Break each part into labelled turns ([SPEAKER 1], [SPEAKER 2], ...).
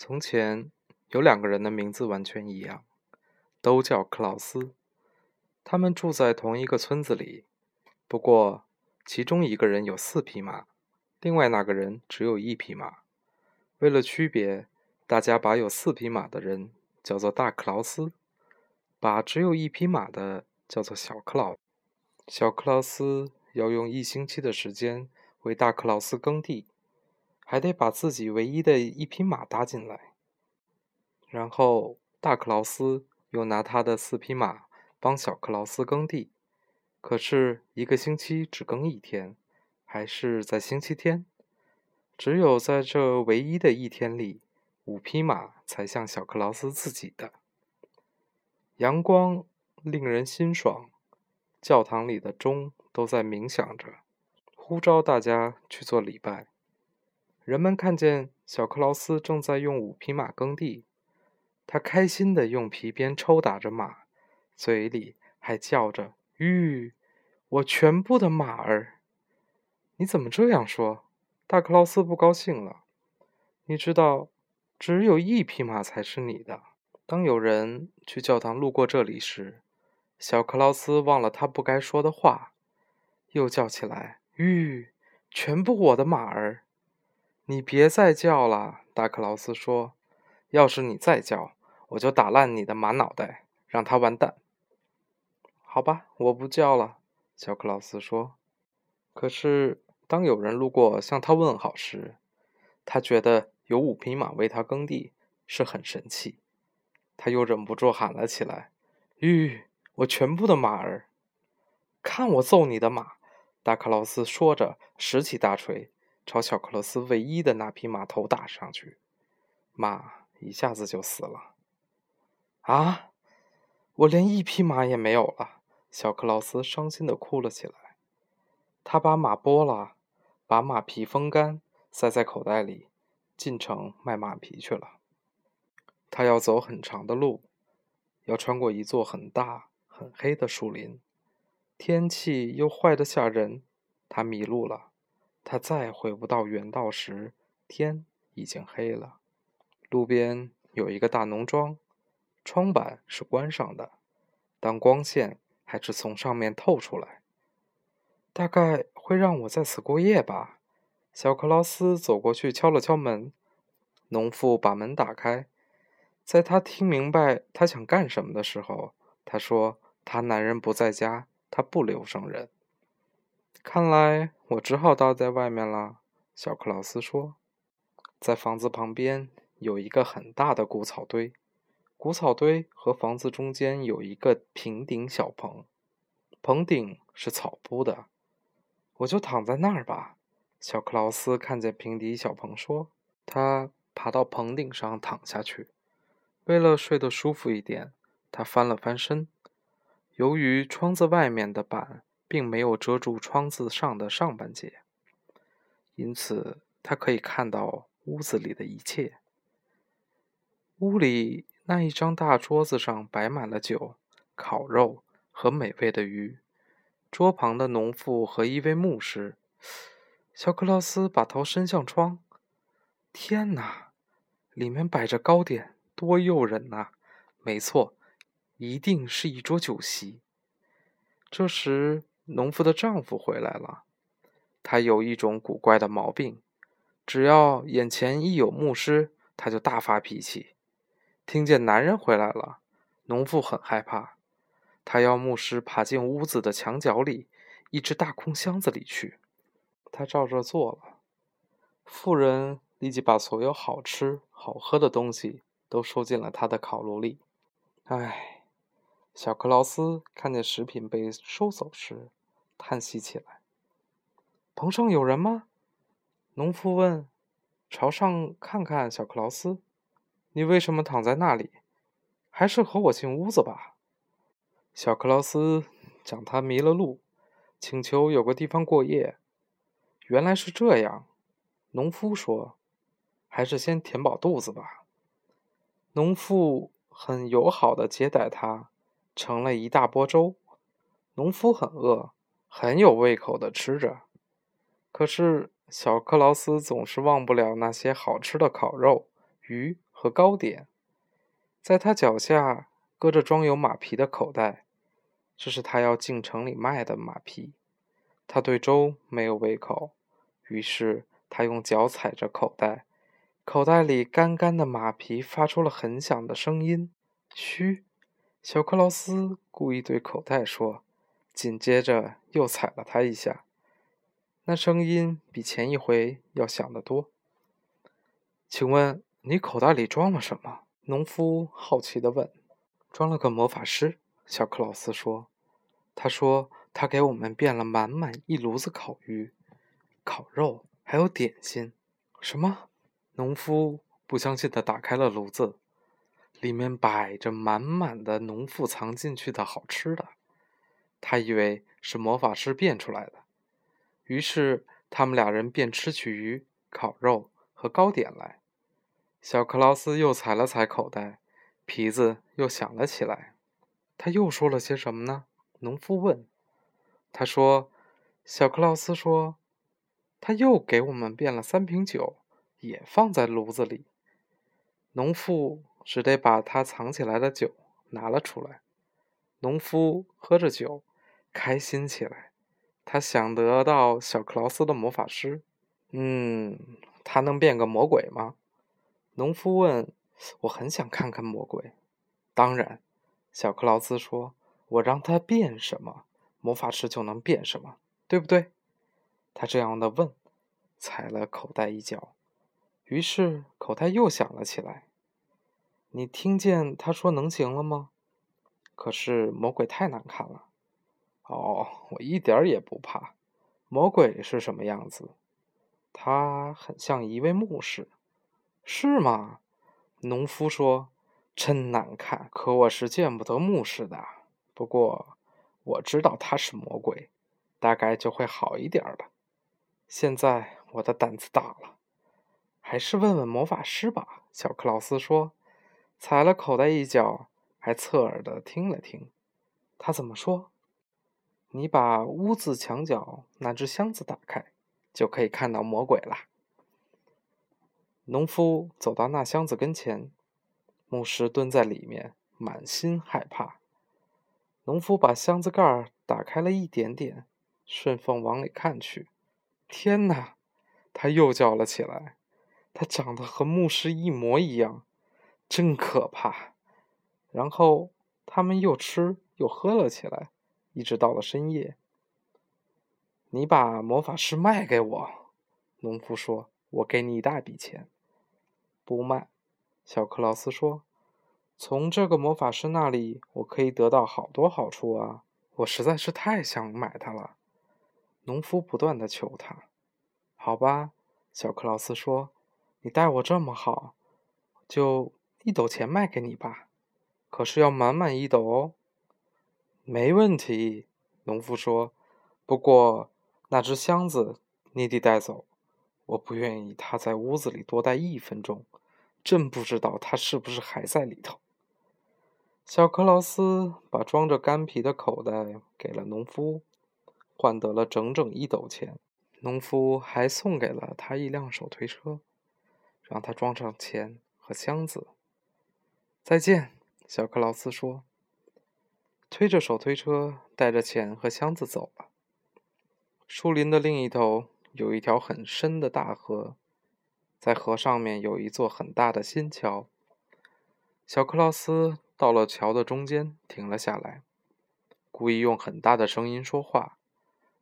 [SPEAKER 1] 从前有两个人的名字完全一样，都叫克劳斯。他们住在同一个村子里，不过其中一个人有四匹马，另外那个人只有一匹马。为了区别，大家把有四匹马的人叫做大克劳斯，把只有一匹马的叫做小克劳。小克劳斯要用一星期的时间为大克劳斯耕地。还得把自己唯一的一匹马搭进来，然后大克劳斯又拿他的四匹马帮小克劳斯耕地。可是一个星期只耕一天，还是在星期天。只有在这唯一的一天里，五匹马才像小克劳斯自己的。阳光令人心爽，教堂里的钟都在冥想着，呼召大家去做礼拜。人们看见小克劳斯正在用五匹马耕地，他开心地用皮鞭抽打着马，嘴里还叫着：“吁，我全部的马儿！”你怎么这样说？大克劳斯不高兴了。你知道，只有一匹马才是你的。当有人去教堂路过这里时，小克劳斯忘了他不该说的话，又叫起来：“吁，全部我的马儿！”你别再叫了，大克劳斯说：“要是你再叫，我就打烂你的马脑袋，让他完蛋。”好吧，我不叫了。”小克劳斯说。可是，当有人路过向他问好时，他觉得有五匹马为他耕地是很神气。他又忍不住喊了起来：“吁，我全部的马儿！看我揍你的马！”大克劳斯说着，拾起大锤。朝小克罗斯唯一的那匹马头打上去，马一下子就死了。啊！我连一匹马也没有了！小克劳斯伤心的哭了起来。他把马剥了，把马皮风干，塞在口袋里，进城卖马皮去了。他要走很长的路，要穿过一座很大很黑的树林，天气又坏得吓人。他迷路了。他再回不到原道时，天已经黑了。路边有一个大农庄，窗板是关上的，但光线还是从上面透出来。大概会让我在此过夜吧。小克劳斯走过去敲了敲门，农妇把门打开。在他听明白他想干什么的时候，他说：“他男人不在家，他不留生人。”看来我只好待在外面了，小克劳斯说。在房子旁边有一个很大的谷草堆，谷草堆和房子中间有一个平顶小棚，棚顶是草铺的。我就躺在那儿吧，小克劳斯看见平底小棚说。他爬到棚顶上躺下去，为了睡得舒服一点，他翻了翻身。由于窗子外面的板。并没有遮住窗子上的上半截，因此他可以看到屋子里的一切。屋里那一张大桌子上摆满了酒、烤肉和美味的鱼。桌旁的农妇和一位牧师。小克劳斯把头伸向窗。天哪，里面摆着糕点，多诱人呐！没错，一定是一桌酒席。这时。农妇的丈夫回来了，他有一种古怪的毛病，只要眼前一有牧师，他就大发脾气。听见男人回来了，农妇很害怕，他要牧师爬进屋子的墙角里一只大空箱子里去。他照着做了，妇人立即把所有好吃好喝的东西都收进了他的烤炉里。唉，小克劳斯看见食品被收走时。叹息起来。棚上有人吗？农夫问。朝上看看，小克劳斯，你为什么躺在那里？还是和我进屋子吧。小克劳斯讲他迷了路，请求有个地方过夜。原来是这样，农夫说，还是先填饱肚子吧。农妇很友好的接待他，盛了一大钵粥。农夫很饿。很有胃口的吃着，可是小克劳斯总是忘不了那些好吃的烤肉、鱼和糕点。在他脚下搁着装有马皮的口袋，这是他要进城里卖的马皮。他对粥没有胃口，于是他用脚踩着口袋，口袋里干干的马皮发出了很响的声音。嘘，小克劳斯故意对口袋说，紧接着又踩了他一下，那声音比前一回要响得多。请问你口袋里装了什么？农夫好奇地问。装了个魔法师，小克劳斯说。他说。他给我们变了满满一炉子烤鱼、烤肉，还有点心。什么？农夫不相信的打开了炉子，里面摆着满满的农妇藏进去的好吃的。他以为是魔法师变出来的，于是他们俩人便吃起鱼、烤肉和糕点来。小克劳斯又踩了踩口袋，皮子又响了起来。他又说了些什么呢？农夫问。他说：“小克劳斯说，他又给我们变了三瓶酒，也放在炉子里。农妇只得把他藏起来的酒拿了出来。农夫喝着酒，开心起来。他想得到小克劳斯的魔法师。嗯，他能变个魔鬼吗？”农夫问。“我很想看看魔鬼。”当然，小克劳斯说，“我让他变什么？”魔法师就能变什么，对不对？他这样的问，踩了口袋一脚，于是口袋又响了起来。你听见他说能行了吗？可是魔鬼太难看了。哦，我一点也不怕。魔鬼是什么样子？他很像一位牧师，是吗？农夫说：“真难看，可我是见不得牧师的。不过……”我知道他是魔鬼，大概就会好一点了。现在我的胆子大了，还是问问魔法师吧。小克劳斯说，踩了口袋一脚，还侧耳的听了听。他怎么说？你把屋子墙角那只箱子打开，就可以看到魔鬼了。农夫走到那箱子跟前，牧师蹲在里面，满心害怕。农夫把箱子盖打开了一点点，顺缝往里看去。天哪！他又叫了起来。他长得和牧师一模一样，真可怕。然后他们又吃又喝了起来，一直到了深夜。你把魔法师卖给我，农夫说：“我给你一大笔钱。”不卖，小克劳斯说。从这个魔法师那里，我可以得到好多好处啊！我实在是太想买它了。农夫不断的求他。好吧，小克劳斯说：“你待我这么好，就一斗钱卖给你吧。可是要满满一斗哦。”没问题，农夫说。不过那只箱子你得带走，我不愿意它在屋子里多待一分钟。真不知道它是不是还在里头。小克劳斯把装着干皮的口袋给了农夫，换得了整整一斗钱。农夫还送给了他一辆手推车，让他装上钱和箱子。再见，小克劳斯说，推着手推车，带着钱和箱子走了。树林的另一头有一条很深的大河，在河上面有一座很大的新桥。小克劳斯。到了桥的中间，停了下来，故意用很大的声音说话，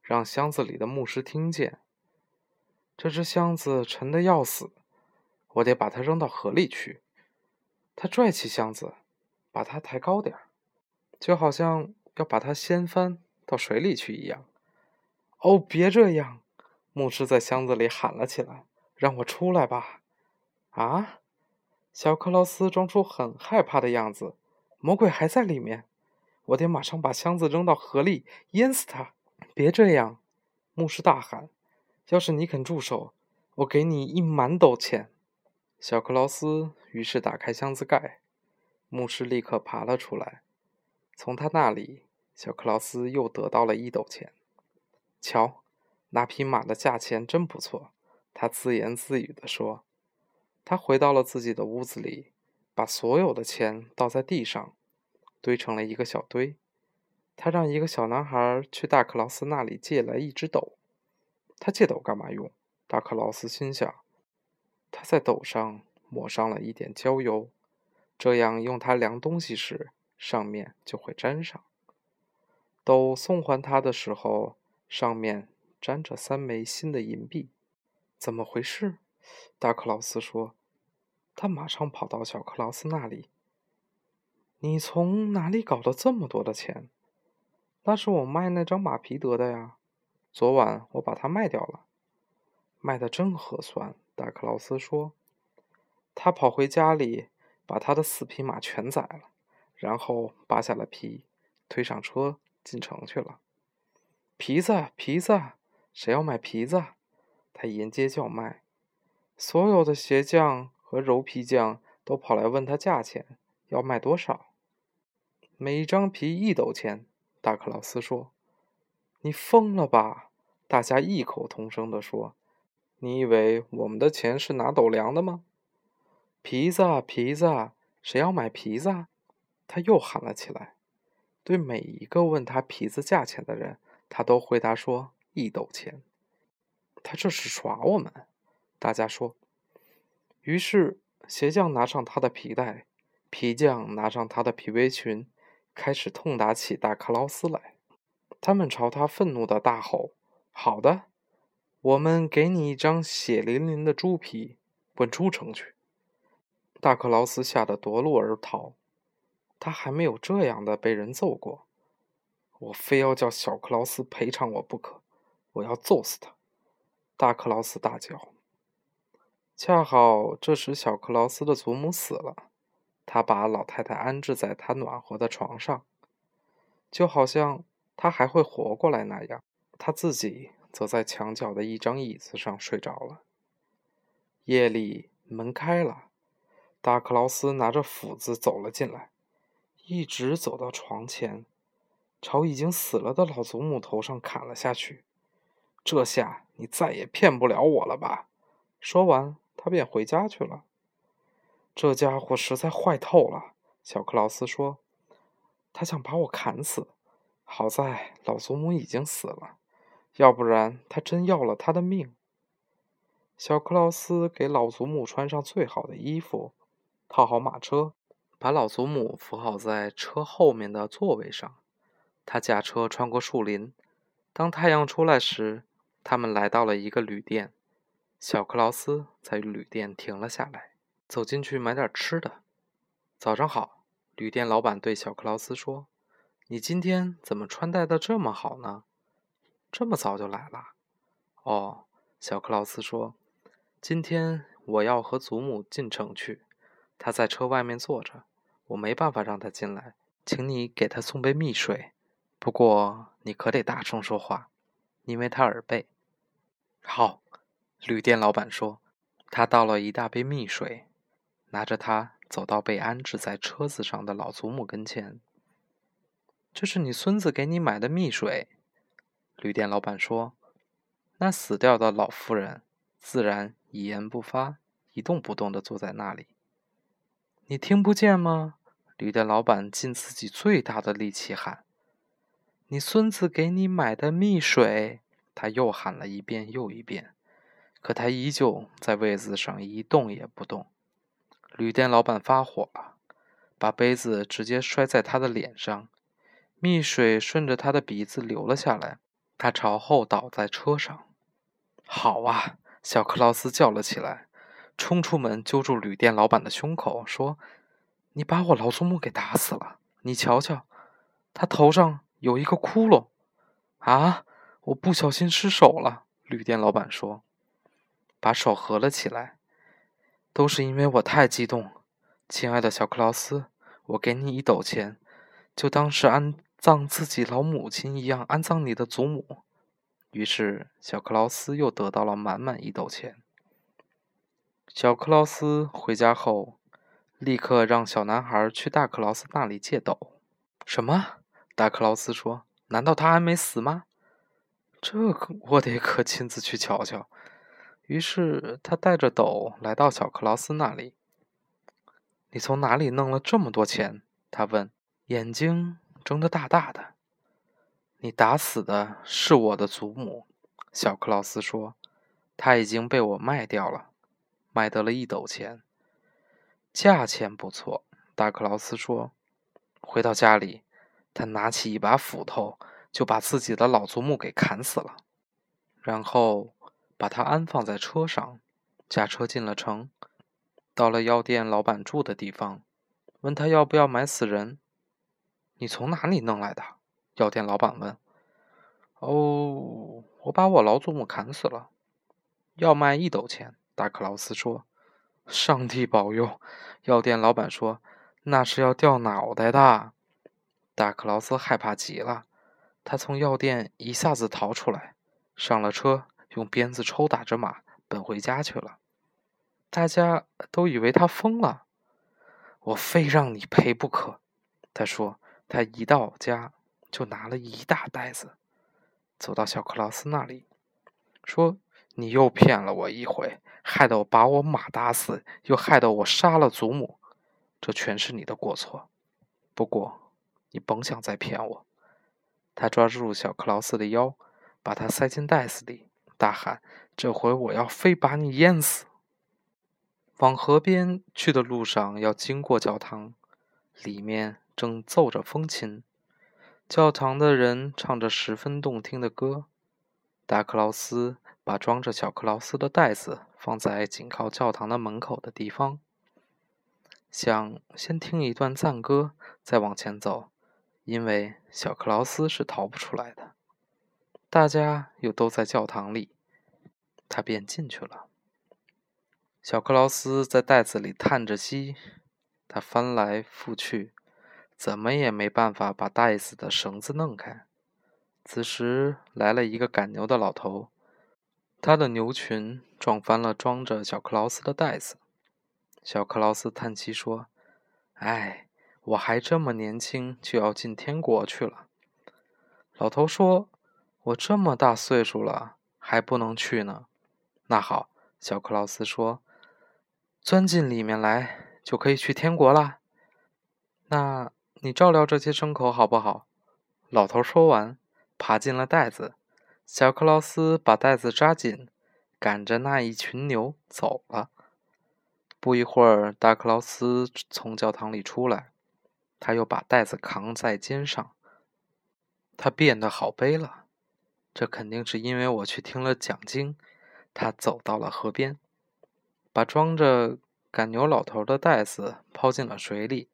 [SPEAKER 1] 让箱子里的牧师听见。这只箱子沉的要死，我得把它扔到河里去。他拽起箱子，把它抬高点，就好像要把它掀翻到水里去一样。哦，别这样！牧师在箱子里喊了起来：“让我出来吧！”啊！小克劳斯装出很害怕的样子。魔鬼还在里面，我得马上把箱子扔到河里，淹死他！别这样，牧师大喊：“要是你肯住手，我给你一满斗钱。”小克劳斯于是打开箱子盖，牧师立刻爬了出来。从他那里，小克劳斯又得到了一斗钱。瞧，那匹马的价钱真不错，他自言自语地说。他回到了自己的屋子里，把所有的钱倒在地上，堆成了一个小堆。他让一个小男孩去大克劳斯那里借来一只斗。他借斗干嘛用？大克劳斯心想。他在斗上抹上了一点焦油，这样用它量东西时，上面就会粘上。斗送还他的时候，上面粘着三枚新的银币。怎么回事？大克劳斯说。他马上跑到小克劳斯那里。你从哪里搞了这么多的钱？那是我卖那张马皮得的呀。昨晚我把它卖掉了，卖的真合算。大克劳斯说：“他跑回家里，把他的四匹马全宰了，然后扒下了皮，推上车进城去了。皮子，皮子，谁要买皮子？”他沿街叫卖，所有的鞋匠和柔皮匠都跑来问他价钱，要卖多少？每一张皮一斗钱。大克劳斯说：“你疯了吧？”大家异口同声地说。你以为我们的钱是拿斗量的吗？皮子，皮子，谁要买皮子？他又喊了起来。对每一个问他皮子价钱的人，他都回答说一斗钱。他这是耍我们，大家说。于是鞋匠拿上他的皮带，皮匠拿上他的皮围裙，开始痛打起大克劳斯来。他们朝他愤怒的大吼：“好的！”我们给你一张血淋淋的猪皮，滚出城去！大克劳斯吓得夺路而逃。他还没有这样的被人揍过。我非要叫小克劳斯赔偿我不可！我要揍死他！大克劳斯大叫。恰好这时，小克劳斯的祖母死了。他把老太太安置在他暖和的床上，就好像他还会活过来那样。他自己。则在墙角的一张椅子上睡着了。夜里，门开了，大克劳斯拿着斧子走了进来，一直走到床前，朝已经死了的老祖母头上砍了下去。这下你再也骗不了我了吧？说完，他便回家去了。这家伙实在坏透了，小克劳斯说：“他想把我砍死。好在老祖母已经死了。”要不然，他真要了他的命。小克劳斯给老祖母穿上最好的衣服，套好马车，把老祖母扶好在车后面的座位上。他驾车穿过树林。当太阳出来时，他们来到了一个旅店。小克劳斯在旅店停了下来，走进去买点吃的。早上好，旅店老板对小克劳斯说：“你今天怎么穿戴的这么好呢？”这么早就来了？哦，小克劳斯说：“今天我要和祖母进城去，他在车外面坐着，我没办法让他进来，请你给他送杯蜜水。不过你可得大声说话，因为他耳背。”好，旅店老板说。他倒了一大杯蜜水，拿着它走到被安置在车子上的老祖母跟前。这是你孙子给你买的蜜水。旅店老板说：“那死掉的老妇人自然一言不发，一动不动地坐在那里。你听不见吗？”旅店老板尽自己最大的力气喊：“你孙子给你买的蜜水！”他又喊了一遍又一遍，可他依旧在位子上一动也不动。旅店老板发火了，把杯子直接摔在他的脸上，蜜水顺着他的鼻子流了下来。他朝后倒在车上。好啊！小克劳斯叫了起来，冲出门揪住旅店老板的胸口，说：“你把我老祖母给打死了！你瞧瞧，他头上有一个窟窿。”啊！我不小心失手了。旅店老板说：“把手合了起来。”都是因为我太激动，亲爱的小克劳斯，我给你一斗钱，就当是安。葬自己老母亲一样安葬你的祖母。于是，小克劳斯又得到了满满一斗钱。小克劳斯回家后，立刻让小男孩去大克劳斯那里借斗。什么？大克劳斯说：“难道他还没死吗？”这可我得可亲自去瞧瞧。于是他带着斗来到小克劳斯那里。“你从哪里弄了这么多钱？”他问，眼睛睁得大大的。“你打死的是我的祖母。”小克劳斯说，“他已经被我卖掉了，卖得了一斗钱，价钱不错。”大克劳斯说。回到家里，他拿起一把斧头，就把自己的老祖母给砍死了，然后。把他安放在车上，驾车进了城，到了药店老板住的地方，问他要不要买死人。你从哪里弄来的？药店老板问。哦，我把我老祖母砍死了，要卖一斗钱。大克劳斯说。上帝保佑！药店老板说，那是要掉脑袋的。大克劳斯害怕极了，他从药店一下子逃出来，上了车。用鞭子抽打着马，奔回家去了。大家都以为他疯了。我非让你赔不可，他说。他一到家就拿了一大袋子，走到小克劳斯那里，说：“你又骗了我一回，害得我把我马打死，又害得我杀了祖母，这全是你的过错。不过你甭想再骗我。”他抓住小克劳斯的腰，把他塞进袋子里。大喊：“这回我要非把你淹死！”往河边去的路上要经过教堂，里面正奏着风琴，教堂的人唱着十分动听的歌。大克劳斯把装着小克劳斯的袋子放在紧靠教堂的门口的地方，想先听一段赞歌，再往前走，因为小克劳斯是逃不出来的。大家又都在教堂里，他便进去了。小克劳斯在袋子里叹着息，他翻来覆去，怎么也没办法把袋子的绳子弄开。此时来了一个赶牛的老头，他的牛群撞翻了装着小克劳斯的袋子。小克劳斯叹气说：“哎，我还这么年轻，就要进天国去了。”老头说。我这么大岁数了，还不能去呢。那好，小克劳斯说：“钻进里面来，就可以去天国啦。”那你照料这些牲口好不好？老头说完，爬进了袋子。小克劳斯把袋子扎紧，赶着那一群牛走了。不一会儿，大克劳斯从教堂里出来，他又把袋子扛在肩上，他变得好背了。这肯定是因为我去听了讲经。他走到了河边，把装着赶牛老头的袋子抛进了水里，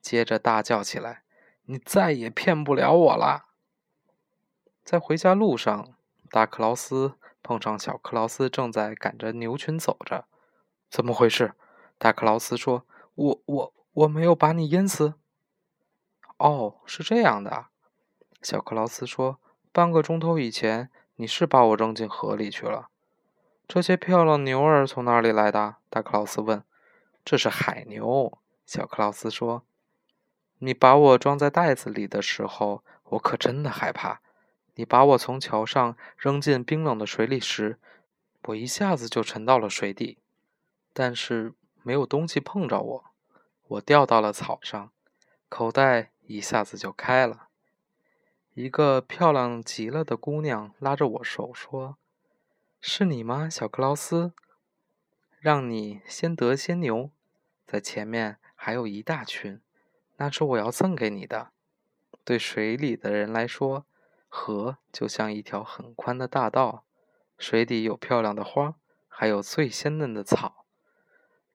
[SPEAKER 1] 接着大叫起来：“你再也骗不了我了！”在回家路上，大克劳斯碰上小克劳斯正在赶着牛群走着。“怎么回事？”大克劳斯说，“我我我没有把你淹死。”“哦，是这样的。”小克劳斯说。半个钟头以前，你是把我扔进河里去了。这些漂亮牛儿从哪里来的？大克劳斯问。这是海牛，小克劳斯说。你把我装在袋子里的时候，我可真的害怕。你把我从桥上扔进冰冷的水里时，我一下子就沉到了水底，但是没有东西碰着我，我掉到了草上，口袋一下子就开了。一个漂亮极了的姑娘拉着我手说：“是你吗，小克劳斯？让你先得先牛，在前面还有一大群，那是我要赠给你的。对水里的人来说，河就像一条很宽的大道，水底有漂亮的花，还有最鲜嫩的草。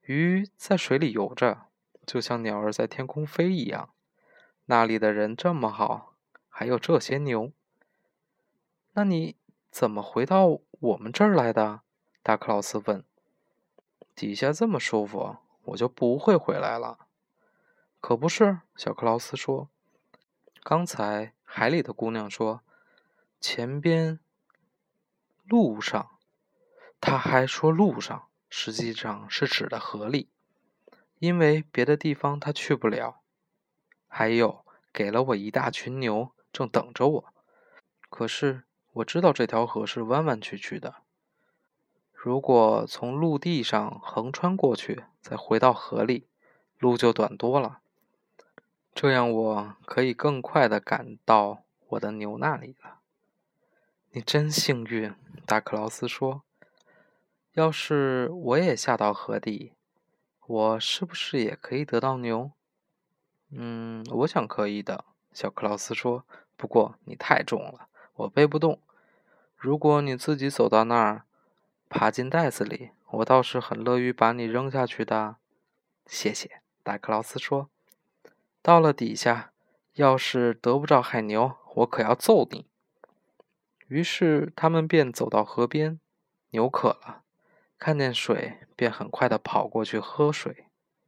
[SPEAKER 1] 鱼在水里游着，就像鸟儿在天空飞一样。那里的人这么好。”还有这些牛，那你怎么回到我们这儿来的？大克劳斯问。底下这么舒服，我就不会回来了。可不是，小克劳斯说。刚才海里的姑娘说，前边路上，他还说路上，实际上是指的河里，因为别的地方他去不了。还有，给了我一大群牛。正等着我，可是我知道这条河是弯弯曲曲的。如果从陆地上横穿过去，再回到河里，路就短多了。这样我可以更快的赶到我的牛那里了。你真幸运，大克劳斯说。要是我也下到河底，我是不是也可以得到牛？嗯，我想可以的，小克劳斯说。不过你太重了，我背不动。如果你自己走到那儿，爬进袋子里，我倒是很乐于把你扔下去的。谢谢，大克劳斯说。到了底下，要是得不着海牛，我可要揍你。于是他们便走到河边，牛渴了，看见水便很快的跑过去喝水。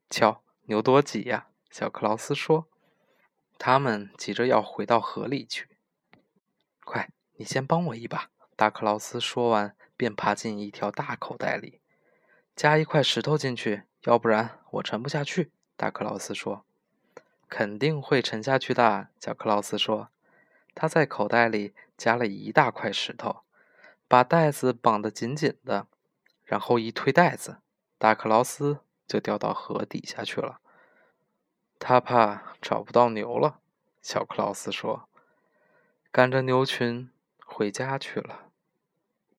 [SPEAKER 1] 瞧，牛多挤呀！小克劳斯说。他们急着要回到河里去。快，你先帮我一把！大克劳斯说完，便爬进一条大口袋里，加一块石头进去，要不然我沉不下去。大克劳斯说。肯定会沉下去的，小克劳斯说。他在口袋里夹了一大块石头，把袋子绑得紧紧的，然后一推袋子，大克劳斯就掉到河底下去了。他怕找不到牛了，小克劳斯说，赶着牛群回家去了。